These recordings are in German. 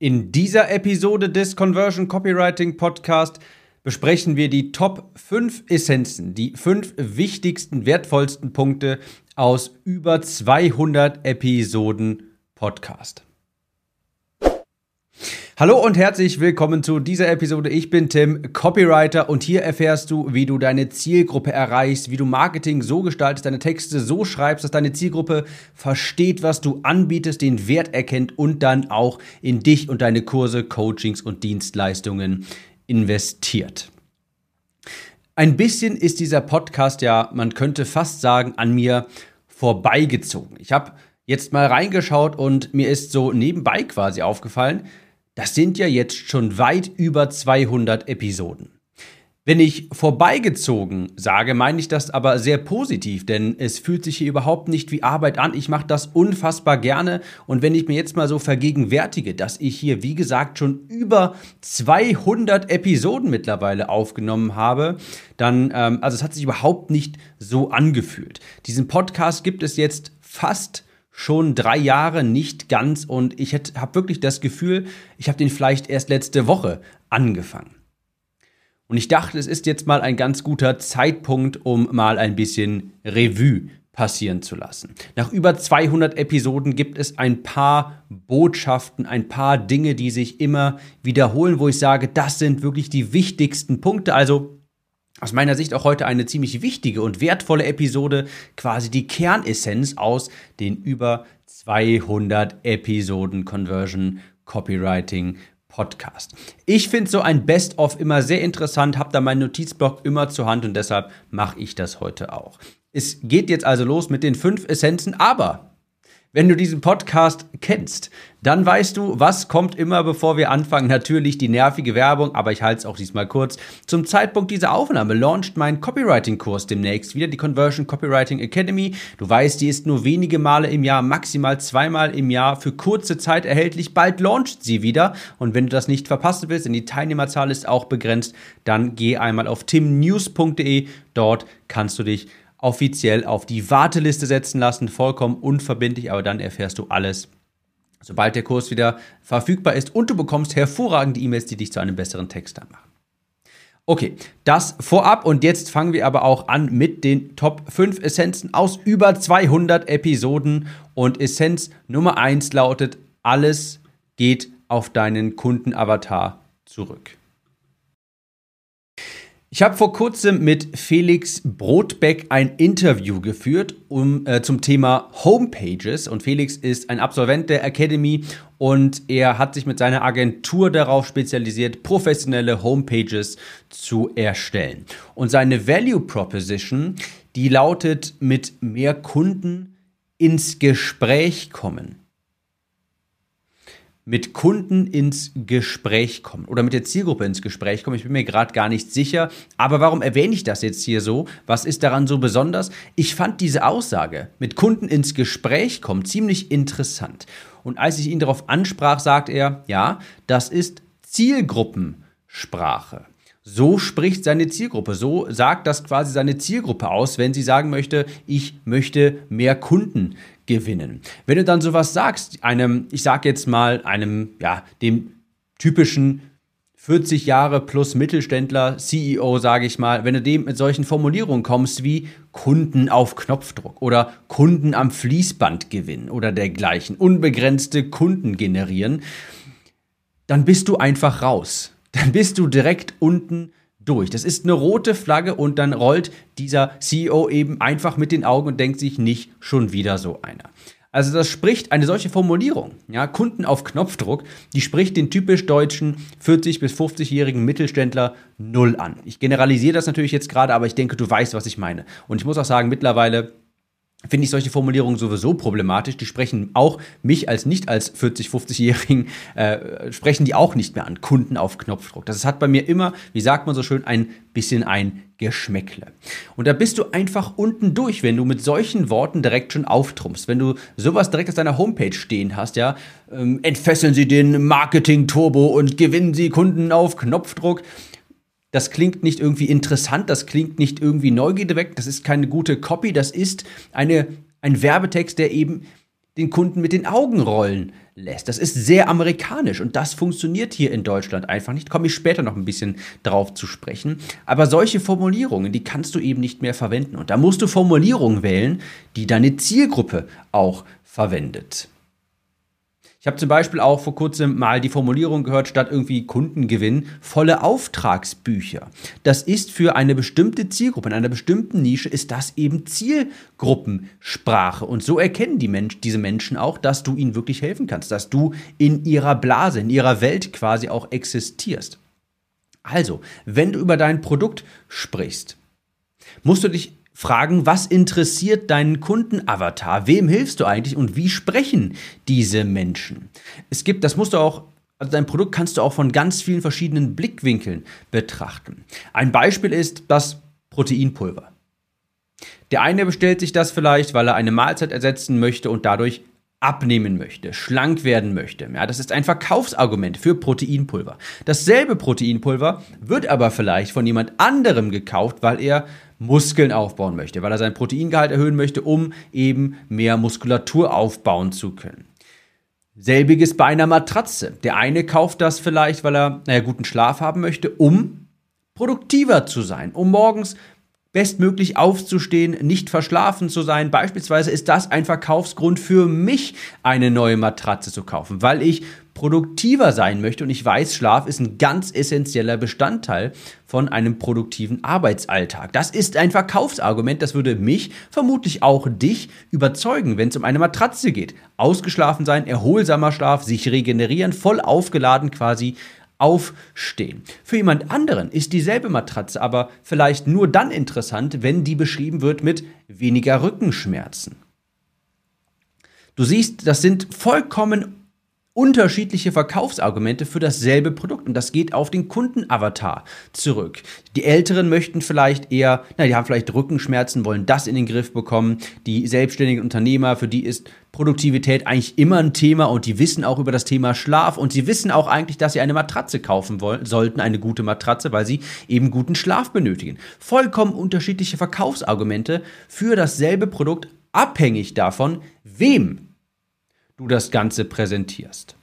In dieser Episode des Conversion Copywriting Podcast besprechen wir die Top 5 Essenzen, die 5 wichtigsten, wertvollsten Punkte aus über 200 Episoden Podcast. Hallo und herzlich willkommen zu dieser Episode. Ich bin Tim, Copywriter und hier erfährst du, wie du deine Zielgruppe erreichst, wie du Marketing so gestaltest, deine Texte so schreibst, dass deine Zielgruppe versteht, was du anbietest, den Wert erkennt und dann auch in dich und deine Kurse, Coachings und Dienstleistungen investiert. Ein bisschen ist dieser Podcast ja, man könnte fast sagen, an mir vorbeigezogen. Ich habe jetzt mal reingeschaut und mir ist so nebenbei quasi aufgefallen, das sind ja jetzt schon weit über 200 Episoden. Wenn ich vorbeigezogen sage, meine ich das aber sehr positiv, denn es fühlt sich hier überhaupt nicht wie Arbeit an. Ich mache das unfassbar gerne. Und wenn ich mir jetzt mal so vergegenwärtige, dass ich hier, wie gesagt, schon über 200 Episoden mittlerweile aufgenommen habe, dann, ähm, also es hat sich überhaupt nicht so angefühlt. Diesen Podcast gibt es jetzt fast schon drei Jahre nicht ganz und ich habe wirklich das Gefühl, ich habe den vielleicht erst letzte Woche angefangen. Und ich dachte, es ist jetzt mal ein ganz guter Zeitpunkt, um mal ein bisschen Revue passieren zu lassen. Nach über 200 Episoden gibt es ein paar Botschaften, ein paar Dinge, die sich immer wiederholen, wo ich sage, das sind wirklich die wichtigsten Punkte. Also aus meiner Sicht auch heute eine ziemlich wichtige und wertvolle Episode, quasi die Kernessenz aus den über 200 Episoden Conversion Copywriting Podcast. Ich finde so ein Best-of immer sehr interessant, habe da meinen Notizblock immer zur Hand und deshalb mache ich das heute auch. Es geht jetzt also los mit den fünf Essenzen, aber wenn du diesen Podcast kennst, dann weißt du, was kommt immer, bevor wir anfangen. Natürlich die nervige Werbung, aber ich halte es auch diesmal kurz. Zum Zeitpunkt dieser Aufnahme launcht mein Copywriting-Kurs demnächst wieder, die Conversion Copywriting Academy. Du weißt, die ist nur wenige Male im Jahr, maximal zweimal im Jahr für kurze Zeit erhältlich. Bald launcht sie wieder. Und wenn du das nicht verpassen willst, denn die Teilnehmerzahl ist auch begrenzt, dann geh einmal auf timnews.de. Dort kannst du dich offiziell auf die Warteliste setzen lassen, vollkommen unverbindlich, aber dann erfährst du alles, sobald der Kurs wieder verfügbar ist und du bekommst hervorragende E-Mails, die dich zu einem besseren Texter machen. Okay, das vorab und jetzt fangen wir aber auch an mit den Top 5 Essenzen aus über 200 Episoden und Essenz Nummer 1 lautet, alles geht auf deinen Kundenavatar zurück. Ich habe vor kurzem mit Felix Brotbeck ein Interview geführt um, äh, zum Thema Homepages. Und Felix ist ein Absolvent der Academy und er hat sich mit seiner Agentur darauf spezialisiert, professionelle Homepages zu erstellen. Und seine Value Proposition, die lautet mit mehr Kunden ins Gespräch kommen mit Kunden ins Gespräch kommen oder mit der Zielgruppe ins Gespräch kommen. Ich bin mir gerade gar nicht sicher. Aber warum erwähne ich das jetzt hier so? Was ist daran so besonders? Ich fand diese Aussage, mit Kunden ins Gespräch kommen, ziemlich interessant. Und als ich ihn darauf ansprach, sagt er, ja, das ist Zielgruppensprache. So spricht seine Zielgruppe. So sagt das quasi seine Zielgruppe aus, wenn sie sagen möchte, ich möchte mehr Kunden gewinnen. Wenn du dann sowas sagst, einem, ich sag jetzt mal, einem, ja, dem typischen 40 Jahre plus Mittelständler, CEO, sage ich mal, wenn du dem mit solchen Formulierungen kommst wie Kunden auf Knopfdruck oder Kunden am Fließband gewinnen oder dergleichen, unbegrenzte Kunden generieren, dann bist du einfach raus. Dann bist du direkt unten durch. Das ist eine rote Flagge und dann rollt dieser CEO eben einfach mit den Augen und denkt sich nicht schon wieder so einer. Also das spricht eine solche Formulierung, ja, Kunden auf Knopfdruck, die spricht den typisch deutschen 40 bis 50-jährigen Mittelständler null an. Ich generalisiere das natürlich jetzt gerade, aber ich denke, du weißt, was ich meine. Und ich muss auch sagen, mittlerweile finde ich solche Formulierungen sowieso problematisch. Die sprechen auch mich als nicht als 40, 50-Jährigen, äh, sprechen die auch nicht mehr an. Kunden auf Knopfdruck. Das hat bei mir immer, wie sagt man so schön, ein bisschen ein Geschmäckle. Und da bist du einfach unten durch, wenn du mit solchen Worten direkt schon auftrumpfst. Wenn du sowas direkt auf deiner Homepage stehen hast, ja, ähm, entfesseln Sie den Marketing-Turbo und gewinnen Sie Kunden auf Knopfdruck das klingt nicht irgendwie interessant, das klingt nicht irgendwie Neugierde weg, das ist keine gute Copy, das ist eine, ein Werbetext, der eben den Kunden mit den Augen rollen lässt. Das ist sehr amerikanisch und das funktioniert hier in Deutschland einfach nicht. Komme ich später noch ein bisschen drauf zu sprechen. Aber solche Formulierungen, die kannst du eben nicht mehr verwenden. Und da musst du Formulierungen wählen, die deine Zielgruppe auch verwendet. Ich habe zum Beispiel auch vor kurzem mal die Formulierung gehört, statt irgendwie Kundengewinn, volle Auftragsbücher. Das ist für eine bestimmte Zielgruppe, in einer bestimmten Nische ist das eben Zielgruppensprache. Und so erkennen die Mensch, diese Menschen auch, dass du ihnen wirklich helfen kannst, dass du in ihrer Blase, in ihrer Welt quasi auch existierst. Also, wenn du über dein Produkt sprichst, musst du dich fragen, was interessiert deinen Kundenavatar? Wem hilfst du eigentlich und wie sprechen diese Menschen? Es gibt, das musst du auch also dein Produkt kannst du auch von ganz vielen verschiedenen Blickwinkeln betrachten. Ein Beispiel ist das Proteinpulver. Der eine bestellt sich das vielleicht, weil er eine Mahlzeit ersetzen möchte und dadurch abnehmen möchte, schlank werden möchte. Ja, das ist ein Verkaufsargument für Proteinpulver. Dasselbe Proteinpulver wird aber vielleicht von jemand anderem gekauft, weil er Muskeln aufbauen möchte, weil er sein Proteingehalt erhöhen möchte, um eben mehr Muskulatur aufbauen zu können. Selbiges bei einer Matratze. Der eine kauft das vielleicht, weil er naja, guten Schlaf haben möchte, um produktiver zu sein, um morgens bestmöglich aufzustehen, nicht verschlafen zu sein. Beispielsweise ist das ein Verkaufsgrund für mich, eine neue Matratze zu kaufen, weil ich produktiver sein möchte und ich weiß, Schlaf ist ein ganz essentieller Bestandteil von einem produktiven Arbeitsalltag. Das ist ein Verkaufsargument, das würde mich, vermutlich auch dich, überzeugen, wenn es um eine Matratze geht. Ausgeschlafen sein, erholsamer Schlaf, sich regenerieren, voll aufgeladen quasi aufstehen. Für jemand anderen ist dieselbe Matratze aber vielleicht nur dann interessant, wenn die beschrieben wird mit weniger Rückenschmerzen. Du siehst, das sind vollkommen unterschiedliche Verkaufsargumente für dasselbe Produkt und das geht auf den Kundenavatar zurück. Die Älteren möchten vielleicht eher, na, die haben vielleicht Rückenschmerzen, wollen das in den Griff bekommen. Die selbstständigen Unternehmer, für die ist Produktivität eigentlich immer ein Thema und die wissen auch über das Thema Schlaf und sie wissen auch eigentlich, dass sie eine Matratze kaufen wollen, sollten, eine gute Matratze, weil sie eben guten Schlaf benötigen. Vollkommen unterschiedliche Verkaufsargumente für dasselbe Produkt, abhängig davon, wem du das Ganze präsentierst.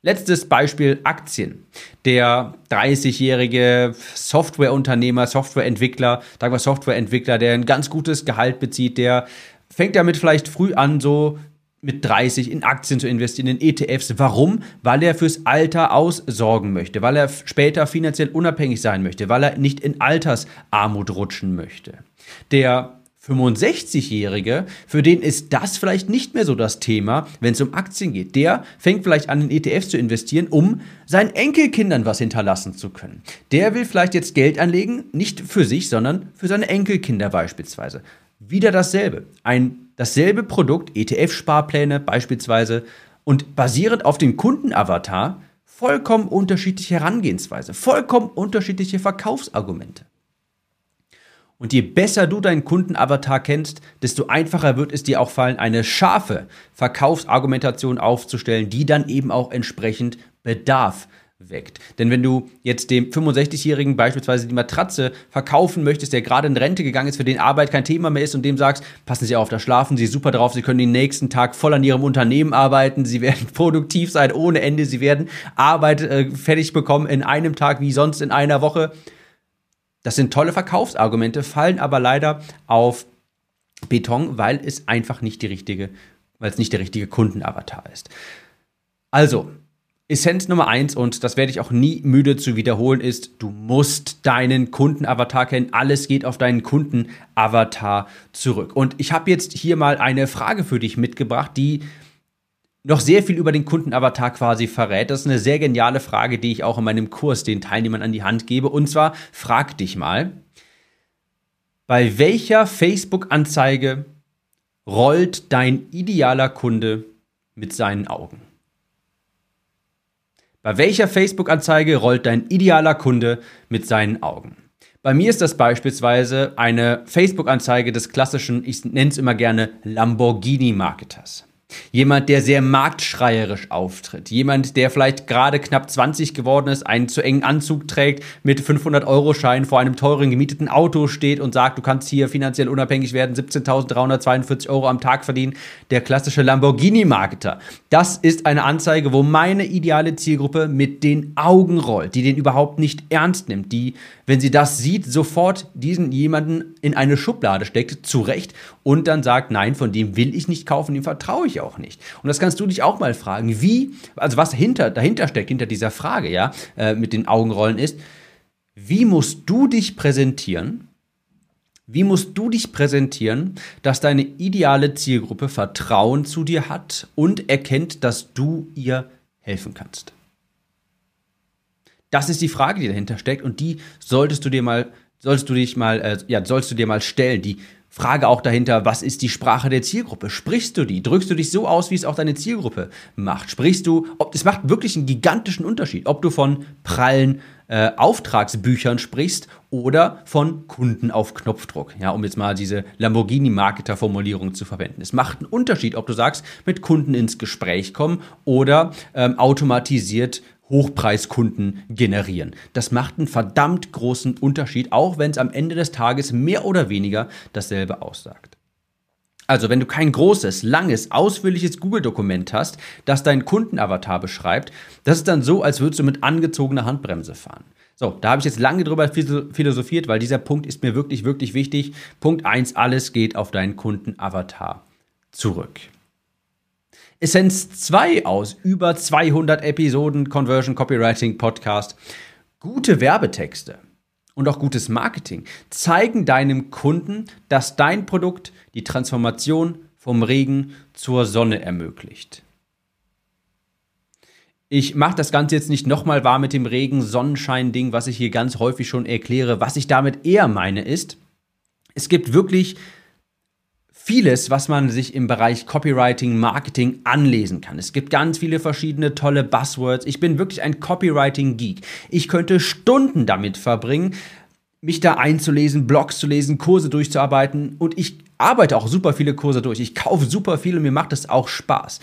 Letztes Beispiel Aktien. Der 30-jährige Softwareunternehmer, Softwareentwickler, sagen wir Softwareentwickler, der ein ganz gutes Gehalt bezieht, der fängt damit vielleicht früh an, so mit 30 in Aktien zu investieren, in ETFs. Warum? Weil er fürs Alter aussorgen möchte, weil er später finanziell unabhängig sein möchte, weil er nicht in Altersarmut rutschen möchte. Der 65-Jährige, für den ist das vielleicht nicht mehr so das Thema, wenn es um Aktien geht. Der fängt vielleicht an, in ETFs zu investieren, um seinen Enkelkindern was hinterlassen zu können. Der will vielleicht jetzt Geld anlegen, nicht für sich, sondern für seine Enkelkinder beispielsweise. Wieder dasselbe. Ein dasselbe Produkt, ETF-Sparpläne beispielsweise, und basierend auf dem Kundenavatar vollkommen unterschiedliche Herangehensweise, vollkommen unterschiedliche Verkaufsargumente. Und je besser du deinen Kundenavatar kennst, desto einfacher wird es dir auch fallen, eine scharfe Verkaufsargumentation aufzustellen, die dann eben auch entsprechend Bedarf weckt. Denn wenn du jetzt dem 65-Jährigen beispielsweise die Matratze verkaufen möchtest, der gerade in Rente gegangen ist, für den Arbeit kein Thema mehr ist und dem sagst, passen Sie auf, da schlafen Sie super drauf, Sie können den nächsten Tag voll an Ihrem Unternehmen arbeiten, Sie werden produktiv sein ohne Ende, Sie werden Arbeit äh, fertig bekommen in einem Tag wie sonst in einer Woche das sind tolle Verkaufsargumente, fallen aber leider auf Beton, weil es einfach nicht die richtige, weil es nicht der richtige Kundenavatar ist. Also, Essenz Nummer eins, und das werde ich auch nie müde zu wiederholen, ist, du musst deinen Kundenavatar kennen. Alles geht auf deinen Kundenavatar zurück. Und ich habe jetzt hier mal eine Frage für dich mitgebracht, die noch sehr viel über den Kundenavatar quasi verrät. Das ist eine sehr geniale Frage, die ich auch in meinem Kurs den Teilnehmern an die Hand gebe. Und zwar, frag dich mal, bei welcher Facebook-Anzeige rollt dein idealer Kunde mit seinen Augen? Bei welcher Facebook-Anzeige rollt dein idealer Kunde mit seinen Augen? Bei mir ist das beispielsweise eine Facebook-Anzeige des klassischen, ich nenne es immer gerne Lamborghini-Marketers. Jemand, der sehr marktschreierisch auftritt. Jemand, der vielleicht gerade knapp 20 geworden ist, einen zu engen Anzug trägt, mit 500-Euro-Schein vor einem teuren gemieteten Auto steht und sagt, du kannst hier finanziell unabhängig werden, 17.342 Euro am Tag verdienen. Der klassische Lamborghini-Marketer. Das ist eine Anzeige, wo meine ideale Zielgruppe mit den Augen rollt, die den überhaupt nicht ernst nimmt, die, wenn sie das sieht, sofort diesen jemanden in eine Schublade steckt, zurecht, und dann sagt, nein, von dem will ich nicht kaufen, dem vertraue ich auch nicht. Und das kannst du dich auch mal fragen, wie, also was hinter, dahinter steckt, hinter dieser Frage, ja, äh, mit den Augenrollen ist, wie musst du dich präsentieren? Wie musst du dich präsentieren, dass deine ideale Zielgruppe Vertrauen zu dir hat und erkennt, dass du ihr helfen kannst? Das ist die Frage, die dahinter steckt und die solltest du dir mal, solltest du dich mal, äh, ja, sollst du dir mal stellen. Die Frage auch dahinter, was ist die Sprache der Zielgruppe? Sprichst du die? Drückst du dich so aus, wie es auch deine Zielgruppe macht? Sprichst du, ob es macht wirklich einen gigantischen Unterschied, ob du von prallen äh, Auftragsbüchern sprichst oder von Kunden auf Knopfdruck, ja, um jetzt mal diese Lamborghini-Marketer-Formulierung zu verwenden. Es macht einen Unterschied, ob du sagst, mit Kunden ins Gespräch kommen oder ähm, automatisiert Hochpreiskunden generieren. Das macht einen verdammt großen Unterschied, auch wenn es am Ende des Tages mehr oder weniger dasselbe aussagt. Also, wenn du kein großes, langes, ausführliches Google-Dokument hast, das deinen Kundenavatar beschreibt, das ist dann so, als würdest du mit angezogener Handbremse fahren. So, da habe ich jetzt lange drüber philosophiert, weil dieser Punkt ist mir wirklich, wirklich wichtig. Punkt 1, alles geht auf deinen Kundenavatar zurück. Essenz 2 aus über 200 Episoden Conversion Copywriting Podcast. Gute Werbetexte und auch gutes Marketing zeigen deinem Kunden, dass dein Produkt die Transformation vom Regen zur Sonne ermöglicht. Ich mache das Ganze jetzt nicht nochmal wahr mit dem Regen-Sonnenschein-Ding, was ich hier ganz häufig schon erkläre. Was ich damit eher meine ist, es gibt wirklich vieles, was man sich im Bereich Copywriting, Marketing anlesen kann. Es gibt ganz viele verschiedene tolle Buzzwords. Ich bin wirklich ein Copywriting-Geek. Ich könnte Stunden damit verbringen, mich da einzulesen, Blogs zu lesen, Kurse durchzuarbeiten und ich arbeite auch super viele Kurse durch. Ich kaufe super viel und mir macht es auch Spaß.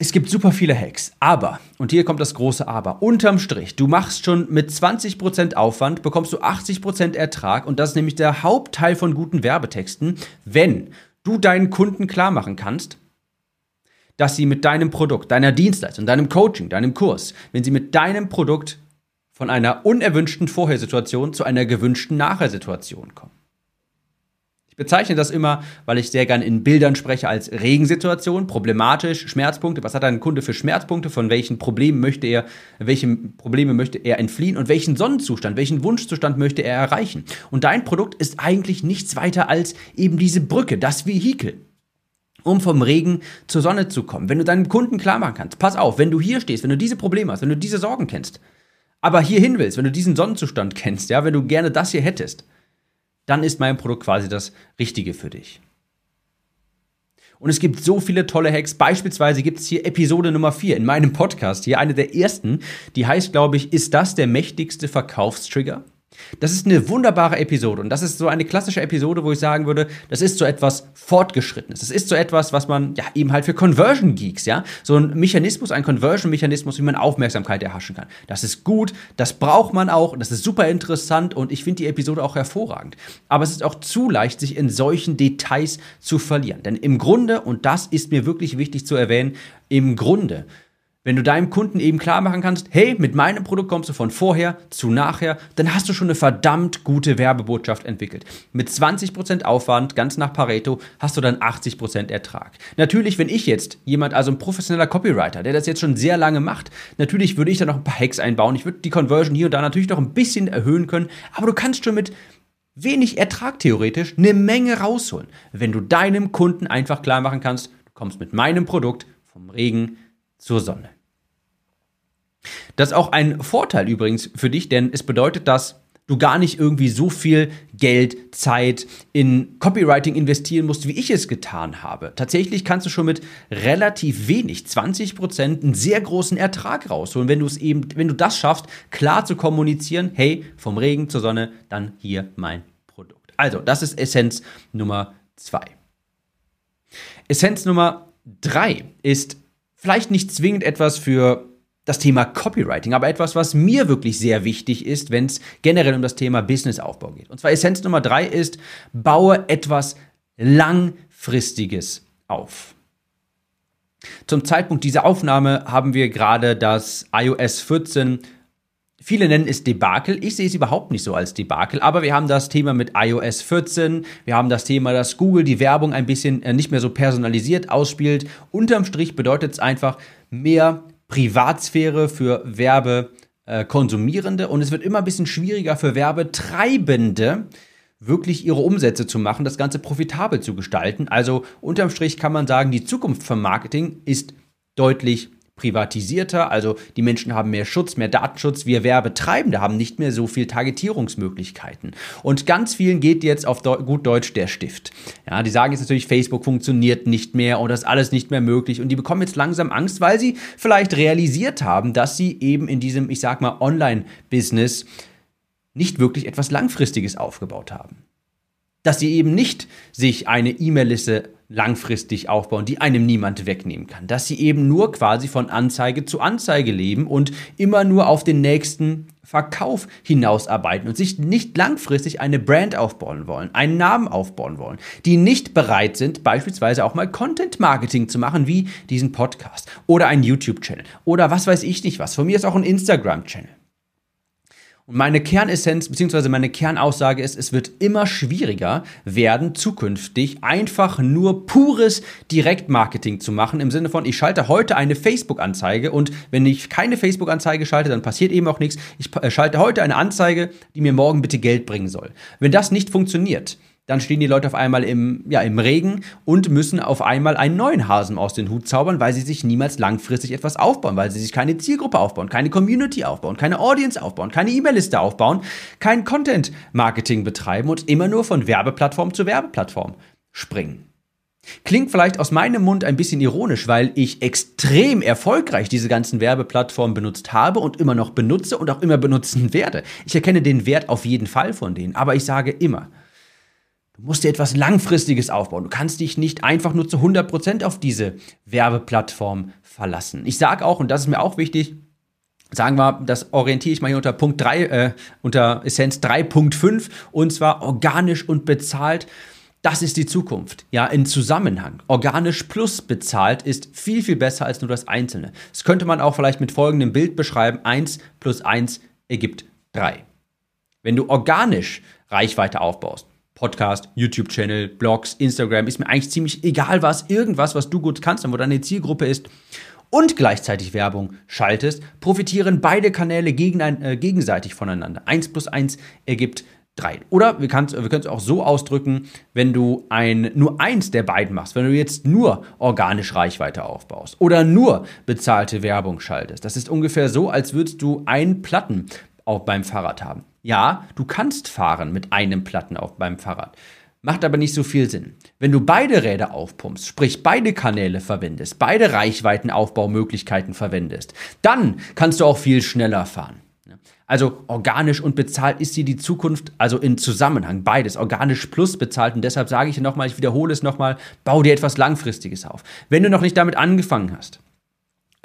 Es gibt super viele Hacks, aber, und hier kommt das große Aber, unterm Strich, du machst schon mit 20% Aufwand, bekommst du 80% Ertrag und das ist nämlich der Hauptteil von guten Werbetexten, wenn du deinen Kunden klar machen kannst, dass sie mit deinem Produkt, deiner Dienstleistung, deinem Coaching, deinem Kurs, wenn sie mit deinem Produkt von einer unerwünschten Vorhersituation zu einer gewünschten Nachhersituation kommen bezeichne das immer, weil ich sehr gern in Bildern spreche als Regensituation, problematisch, Schmerzpunkte. Was hat ein Kunde für Schmerzpunkte? Von welchen Problemen möchte er, welche Probleme möchte er entfliehen und welchen Sonnenzustand, welchen Wunschzustand möchte er erreichen? Und dein Produkt ist eigentlich nichts weiter als eben diese Brücke, das Vehikel um vom Regen zur Sonne zu kommen. Wenn du deinem Kunden klar machen kannst, pass auf, wenn du hier stehst, wenn du diese Probleme hast, wenn du diese Sorgen kennst, aber hier hin willst, wenn du diesen Sonnenzustand kennst, ja, wenn du gerne das hier hättest, dann ist mein Produkt quasi das Richtige für dich. Und es gibt so viele tolle Hacks. Beispielsweise gibt es hier Episode Nummer 4 in meinem Podcast, hier eine der ersten, die heißt, glaube ich, ist das der mächtigste Verkaufstrigger? Das ist eine wunderbare Episode und das ist so eine klassische Episode, wo ich sagen würde, das ist so etwas Fortgeschrittenes. Das ist so etwas, was man ja eben halt für Conversion Geeks, ja, so ein Mechanismus, ein Conversion-Mechanismus, wie man Aufmerksamkeit erhaschen kann. Das ist gut, das braucht man auch, das ist super interessant und ich finde die Episode auch hervorragend. Aber es ist auch zu leicht, sich in solchen Details zu verlieren. Denn im Grunde, und das ist mir wirklich wichtig zu erwähnen, im Grunde wenn du deinem Kunden eben klar machen kannst, hey, mit meinem Produkt kommst du von vorher zu nachher, dann hast du schon eine verdammt gute Werbebotschaft entwickelt. Mit 20% Aufwand, ganz nach Pareto, hast du dann 80% Ertrag. Natürlich, wenn ich jetzt jemand, also ein professioneller Copywriter, der das jetzt schon sehr lange macht, natürlich würde ich da noch ein paar Hacks einbauen. Ich würde die Conversion hier und da natürlich noch ein bisschen erhöhen können, aber du kannst schon mit wenig Ertrag theoretisch eine Menge rausholen, wenn du deinem Kunden einfach klar machen kannst, du kommst mit meinem Produkt vom Regen zur Sonne. Das ist auch ein Vorteil übrigens für dich, denn es bedeutet, dass du gar nicht irgendwie so viel Geld, Zeit in Copywriting investieren musst, wie ich es getan habe. Tatsächlich kannst du schon mit relativ wenig, 20 Prozent, einen sehr großen Ertrag rausholen, wenn du es eben, wenn du das schaffst, klar zu kommunizieren, hey, vom Regen zur Sonne, dann hier mein Produkt. Also, das ist Essenz Nummer zwei. Essenz Nummer 3 ist vielleicht nicht zwingend etwas für das Thema Copywriting, aber etwas, was mir wirklich sehr wichtig ist, wenn es generell um das Thema Businessaufbau geht. Und zwar Essenz Nummer 3 ist, baue etwas Langfristiges auf. Zum Zeitpunkt dieser Aufnahme haben wir gerade das iOS 14 Viele nennen es Debakel. Ich sehe es überhaupt nicht so als Debakel, aber wir haben das Thema mit iOS 14. Wir haben das Thema, dass Google die Werbung ein bisschen äh, nicht mehr so personalisiert ausspielt. Unterm Strich bedeutet es einfach mehr Privatsphäre für Werbekonsumierende äh, und es wird immer ein bisschen schwieriger für Werbetreibende, wirklich ihre Umsätze zu machen, das Ganze profitabel zu gestalten. Also unterm Strich kann man sagen, die Zukunft vom Marketing ist deutlich privatisierter, also die Menschen haben mehr Schutz, mehr Datenschutz, wir Werbetreibende haben nicht mehr so viel Targetierungsmöglichkeiten. Und ganz vielen geht jetzt auf Deu gut Deutsch der Stift. Ja, die sagen jetzt natürlich, Facebook funktioniert nicht mehr und das ist alles nicht mehr möglich und die bekommen jetzt langsam Angst, weil sie vielleicht realisiert haben, dass sie eben in diesem, ich sag mal, Online-Business nicht wirklich etwas Langfristiges aufgebaut haben dass sie eben nicht sich eine E-Mail-Liste langfristig aufbauen, die einem niemand wegnehmen kann. Dass sie eben nur quasi von Anzeige zu Anzeige leben und immer nur auf den nächsten Verkauf hinausarbeiten und sich nicht langfristig eine Brand aufbauen wollen, einen Namen aufbauen wollen, die nicht bereit sind, beispielsweise auch mal Content Marketing zu machen, wie diesen Podcast oder einen YouTube-Channel oder was weiß ich nicht was. Von mir ist auch ein Instagram-Channel. Und meine Kernessenz bzw. meine Kernaussage ist, es wird immer schwieriger werden, zukünftig einfach nur pures Direktmarketing zu machen, im Sinne von, ich schalte heute eine Facebook-Anzeige und wenn ich keine Facebook-Anzeige schalte, dann passiert eben auch nichts. Ich äh, schalte heute eine Anzeige, die mir morgen bitte Geld bringen soll. Wenn das nicht funktioniert, dann stehen die Leute auf einmal im, ja, im Regen und müssen auf einmal einen neuen Hasen aus den Hut zaubern, weil sie sich niemals langfristig etwas aufbauen, weil sie sich keine Zielgruppe aufbauen, keine Community aufbauen, keine Audience aufbauen, keine E-Mail-Liste aufbauen, kein Content-Marketing betreiben und immer nur von Werbeplattform zu Werbeplattform springen. Klingt vielleicht aus meinem Mund ein bisschen ironisch, weil ich extrem erfolgreich diese ganzen Werbeplattformen benutzt habe und immer noch benutze und auch immer benutzen werde. Ich erkenne den Wert auf jeden Fall von denen, aber ich sage immer, Du musst dir etwas Langfristiges aufbauen. Du kannst dich nicht einfach nur zu 100% auf diese Werbeplattform verlassen. Ich sage auch, und das ist mir auch wichtig, sagen wir, das orientiere ich mal hier unter Punkt 3, äh, unter Essenz 3.5, und zwar organisch und bezahlt. Das ist die Zukunft. Ja, in Zusammenhang. Organisch plus bezahlt ist viel, viel besser als nur das Einzelne. Das könnte man auch vielleicht mit folgendem Bild beschreiben. 1 plus 1 ergibt 3. Wenn du organisch Reichweite aufbaust, Podcast, YouTube-Channel, Blogs, Instagram, ist mir eigentlich ziemlich egal was, irgendwas, was du gut kannst und wo deine Zielgruppe ist und gleichzeitig Werbung schaltest, profitieren beide Kanäle gegen ein, äh, gegenseitig voneinander. 1 plus 1 ergibt 3. Oder wir, wir können es auch so ausdrücken, wenn du ein, nur eins der beiden machst, wenn du jetzt nur organisch Reichweite aufbaust oder nur bezahlte Werbung schaltest. Das ist ungefähr so, als würdest du einen Platten auch beim Fahrrad haben. Ja, du kannst fahren mit einem Platten auf beim Fahrrad. Macht aber nicht so viel Sinn. Wenn du beide Räder aufpumpst, sprich beide Kanäle verwendest, beide Reichweitenaufbaumöglichkeiten verwendest, dann kannst du auch viel schneller fahren. Also organisch und bezahlt ist hier die Zukunft, also in Zusammenhang, beides, organisch plus bezahlt. Und deshalb sage ich nochmal, ich wiederhole es nochmal, bau dir etwas Langfristiges auf. Wenn du noch nicht damit angefangen hast,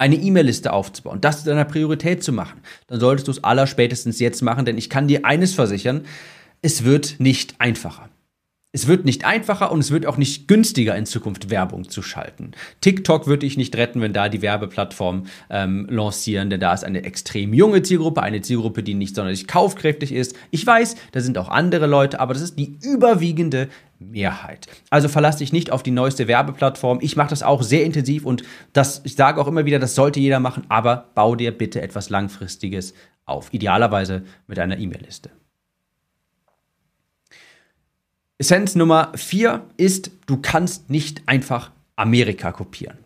eine E-Mail-Liste aufzubauen, das zu deiner Priorität zu machen, dann solltest du es allerspätestens jetzt machen, denn ich kann dir eines versichern, es wird nicht einfacher. Es wird nicht einfacher und es wird auch nicht günstiger in Zukunft Werbung zu schalten. TikTok würde ich nicht retten, wenn da die Werbeplattform ähm, lancieren, denn da ist eine extrem junge Zielgruppe, eine Zielgruppe, die nicht sonderlich kaufkräftig ist. Ich weiß, da sind auch andere Leute, aber das ist die überwiegende Mehrheit. Also verlass dich nicht auf die neueste Werbeplattform. Ich mache das auch sehr intensiv und das, ich sage auch immer wieder, das sollte jeder machen, aber bau dir bitte etwas Langfristiges auf. Idealerweise mit einer E-Mail-Liste. Essenz Nummer vier ist, du kannst nicht einfach Amerika kopieren.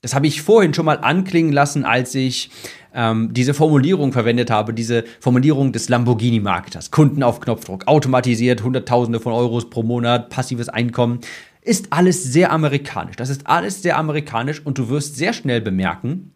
Das habe ich vorhin schon mal anklingen lassen, als ich ähm, diese Formulierung verwendet habe, diese Formulierung des Lamborghini-Marketers. Kunden auf Knopfdruck, automatisiert, Hunderttausende von Euros pro Monat, passives Einkommen. Ist alles sehr amerikanisch. Das ist alles sehr amerikanisch und du wirst sehr schnell bemerken,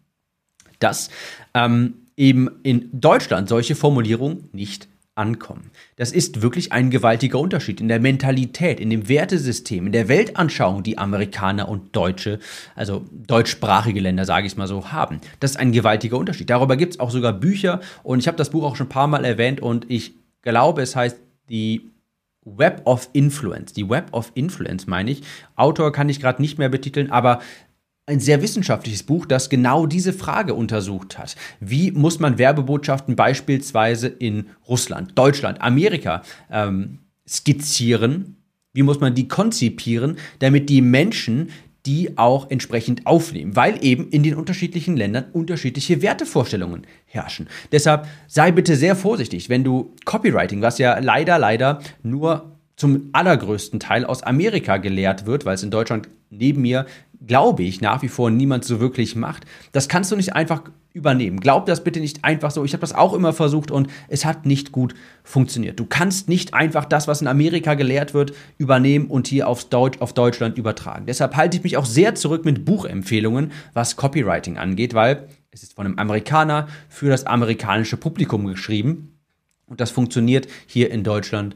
dass ähm, eben in Deutschland solche Formulierungen nicht ankommen. Das ist wirklich ein gewaltiger Unterschied in der Mentalität, in dem Wertesystem, in der Weltanschauung, die Amerikaner und Deutsche, also deutschsprachige Länder, sage ich mal so, haben. Das ist ein gewaltiger Unterschied. Darüber gibt es auch sogar Bücher und ich habe das Buch auch schon ein paar Mal erwähnt und ich glaube, es heißt die Web of Influence. Die Web of Influence meine ich. Autor kann ich gerade nicht mehr betiteln, aber ein sehr wissenschaftliches Buch, das genau diese Frage untersucht hat. Wie muss man Werbebotschaften beispielsweise in Russland, Deutschland, Amerika ähm, skizzieren? Wie muss man die konzipieren, damit die Menschen die auch entsprechend aufnehmen, weil eben in den unterschiedlichen Ländern unterschiedliche Wertevorstellungen herrschen. Deshalb sei bitte sehr vorsichtig, wenn du Copywriting, was ja leider, leider nur zum allergrößten Teil aus Amerika gelehrt wird, weil es in Deutschland neben mir, glaube ich, nach wie vor niemand so wirklich macht. Das kannst du nicht einfach übernehmen. Glaub das bitte nicht einfach so. Ich habe das auch immer versucht und es hat nicht gut funktioniert. Du kannst nicht einfach das, was in Amerika gelehrt wird, übernehmen und hier aufs Deutsch, auf Deutschland übertragen. Deshalb halte ich mich auch sehr zurück mit Buchempfehlungen, was Copywriting angeht, weil es ist von einem Amerikaner für das amerikanische Publikum geschrieben und das funktioniert hier in Deutschland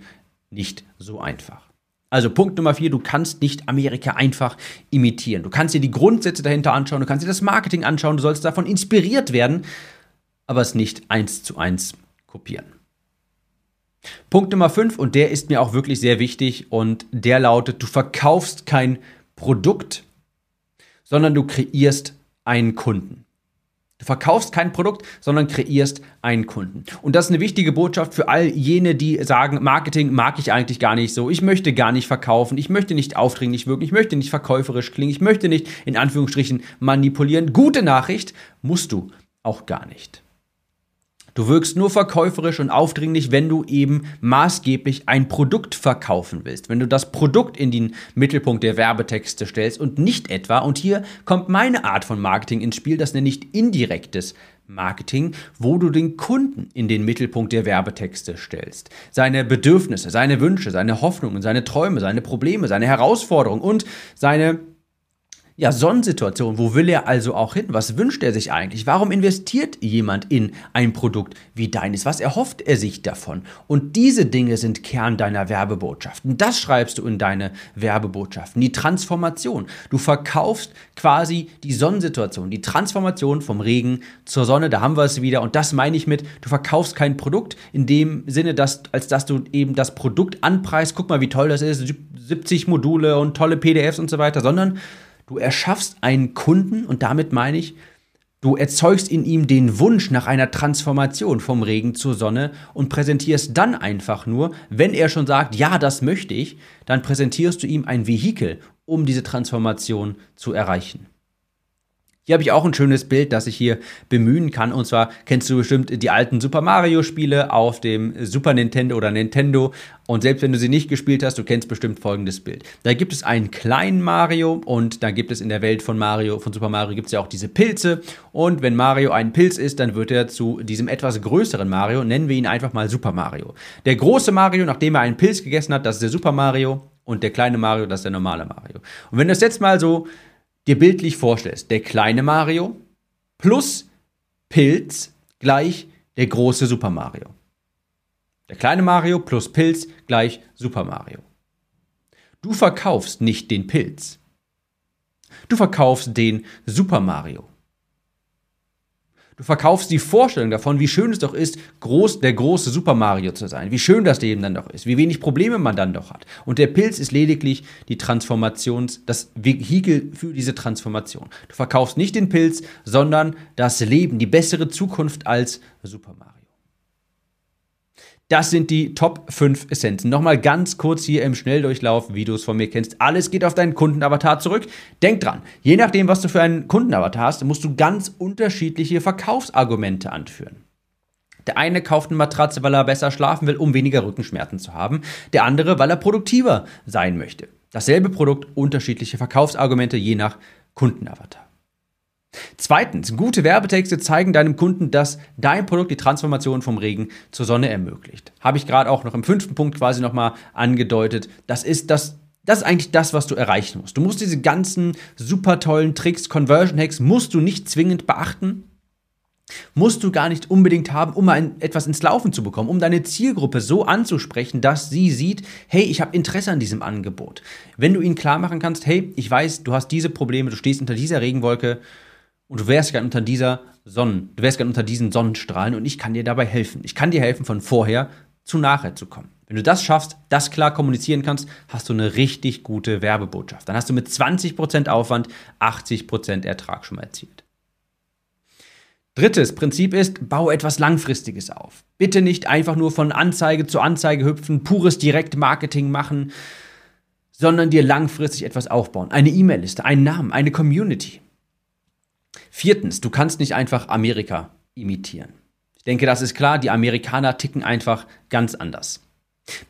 nicht so einfach. Also Punkt Nummer vier, du kannst nicht Amerika einfach imitieren. Du kannst dir die Grundsätze dahinter anschauen, du kannst dir das Marketing anschauen, du sollst davon inspiriert werden, aber es nicht eins zu eins kopieren. Punkt Nummer fünf, und der ist mir auch wirklich sehr wichtig, und der lautet, du verkaufst kein Produkt, sondern du kreierst einen Kunden. Du verkaufst kein Produkt, sondern kreierst einen Kunden. Und das ist eine wichtige Botschaft für all jene, die sagen, Marketing mag ich eigentlich gar nicht so. Ich möchte gar nicht verkaufen. Ich möchte nicht aufdringlich wirken. Ich möchte nicht verkäuferisch klingen. Ich möchte nicht in Anführungsstrichen manipulieren. Gute Nachricht, musst du auch gar nicht. Du wirkst nur verkäuferisch und aufdringlich, wenn du eben maßgeblich ein Produkt verkaufen willst. Wenn du das Produkt in den Mittelpunkt der Werbetexte stellst und nicht etwa, und hier kommt meine Art von Marketing ins Spiel, das nenne ich indirektes Marketing, wo du den Kunden in den Mittelpunkt der Werbetexte stellst. Seine Bedürfnisse, seine Wünsche, seine Hoffnungen, seine Träume, seine Probleme, seine Herausforderungen und seine ja, Sonnensituation. Wo will er also auch hin? Was wünscht er sich eigentlich? Warum investiert jemand in ein Produkt wie deines? Was erhofft er sich davon? Und diese Dinge sind Kern deiner Werbebotschaften. Das schreibst du in deine Werbebotschaften. Die Transformation. Du verkaufst quasi die Sonnensituation, die Transformation vom Regen zur Sonne. Da haben wir es wieder. Und das meine ich mit, du verkaufst kein Produkt in dem Sinne, dass, als dass du eben das Produkt anpreist. Guck mal, wie toll das ist. 70 Module und tolle PDFs und so weiter, sondern Du erschaffst einen Kunden und damit meine ich, du erzeugst in ihm den Wunsch nach einer Transformation vom Regen zur Sonne und präsentierst dann einfach nur, wenn er schon sagt, ja, das möchte ich, dann präsentierst du ihm ein Vehikel, um diese Transformation zu erreichen. Hier habe ich auch ein schönes Bild, das ich hier bemühen kann. Und zwar kennst du bestimmt die alten Super Mario-Spiele auf dem Super Nintendo oder Nintendo. Und selbst wenn du sie nicht gespielt hast, du kennst bestimmt folgendes Bild. Da gibt es einen kleinen Mario und da gibt es in der Welt von Mario, von Super Mario gibt es ja auch diese Pilze. Und wenn Mario ein Pilz ist, dann wird er zu diesem etwas größeren Mario. Nennen wir ihn einfach mal Super Mario. Der große Mario, nachdem er einen Pilz gegessen hat, das ist der Super Mario. Und der kleine Mario, das ist der normale Mario. Und wenn du das jetzt mal so dir bildlich vorstellst, der kleine Mario plus Pilz gleich der große Super Mario. Der kleine Mario plus Pilz gleich Super Mario. Du verkaufst nicht den Pilz. Du verkaufst den Super Mario. Du verkaufst die Vorstellung davon, wie schön es doch ist, groß, der große Super Mario zu sein, wie schön das Leben dann doch ist, wie wenig Probleme man dann doch hat. Und der Pilz ist lediglich die Transformations, das Vehikel für diese Transformation. Du verkaufst nicht den Pilz, sondern das Leben, die bessere Zukunft als Super Mario. Das sind die Top 5 Essenzen. Nochmal ganz kurz hier im Schnelldurchlauf, wie du es von mir kennst. Alles geht auf deinen Kundenavatar zurück. Denk dran, je nachdem, was du für einen Kundenavatar hast, musst du ganz unterschiedliche Verkaufsargumente anführen. Der eine kauft eine Matratze, weil er besser schlafen will, um weniger Rückenschmerzen zu haben. Der andere, weil er produktiver sein möchte. Dasselbe Produkt, unterschiedliche Verkaufsargumente je nach Kundenavatar. Zweitens, gute Werbetexte zeigen deinem Kunden, dass dein Produkt die Transformation vom Regen zur Sonne ermöglicht. Habe ich gerade auch noch im fünften Punkt quasi nochmal angedeutet. Das ist das das ist eigentlich das, was du erreichen musst. Du musst diese ganzen super tollen Tricks, Conversion Hacks, musst du nicht zwingend beachten. Musst du gar nicht unbedingt haben, um ein, etwas ins Laufen zu bekommen, um deine Zielgruppe so anzusprechen, dass sie sieht, hey, ich habe Interesse an diesem Angebot. Wenn du ihnen klar machen kannst, hey, ich weiß, du hast diese Probleme, du stehst unter dieser Regenwolke und du wärst gerne unter dieser Sonnen, du wärst gerne unter diesen Sonnenstrahlen und ich kann dir dabei helfen. Ich kann dir helfen, von vorher zu nachher zu kommen. Wenn du das schaffst, das klar kommunizieren kannst, hast du eine richtig gute Werbebotschaft. Dann hast du mit 20% Aufwand 80% Ertrag schon mal erzielt. Drittes Prinzip ist, baue etwas Langfristiges auf. Bitte nicht einfach nur von Anzeige zu Anzeige hüpfen, pures Direktmarketing machen, sondern dir langfristig etwas aufbauen. Eine E-Mail-Liste, einen Namen, eine Community. Viertens, du kannst nicht einfach Amerika imitieren. Ich denke, das ist klar, die Amerikaner ticken einfach ganz anders.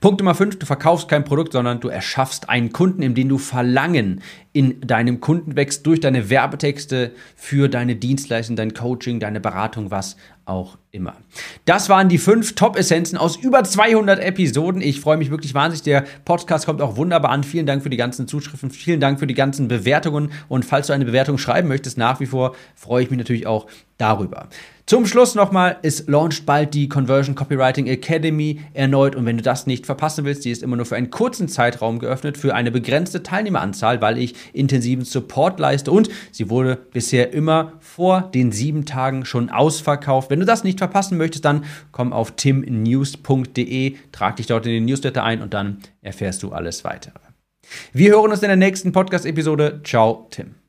Punkt Nummer 5, du verkaufst kein Produkt, sondern du erschaffst einen Kunden, in dem du Verlangen in deinem Kunden wächst durch deine Werbetexte für deine Dienstleistung, dein Coaching, deine Beratung, was auch immer. Das waren die fünf Top-Essenzen aus über 200 Episoden. Ich freue mich wirklich wahnsinnig. Der Podcast kommt auch wunderbar an. Vielen Dank für die ganzen Zuschriften. Vielen Dank für die ganzen Bewertungen. Und falls du eine Bewertung schreiben möchtest, nach wie vor freue ich mich natürlich auch darüber. Zum Schluss nochmal, es launcht bald die Conversion Copywriting Academy erneut und wenn du das nicht verpassen willst, die ist immer nur für einen kurzen Zeitraum geöffnet, für eine begrenzte Teilnehmeranzahl, weil ich intensiven Support leiste und sie wurde bisher immer vor den sieben Tagen schon ausverkauft. Wenn du das nicht verpassen möchtest, dann komm auf timnews.de, trag dich dort in den Newsletter ein und dann erfährst du alles weitere. Wir hören uns in der nächsten Podcast-Episode. Ciao, Tim.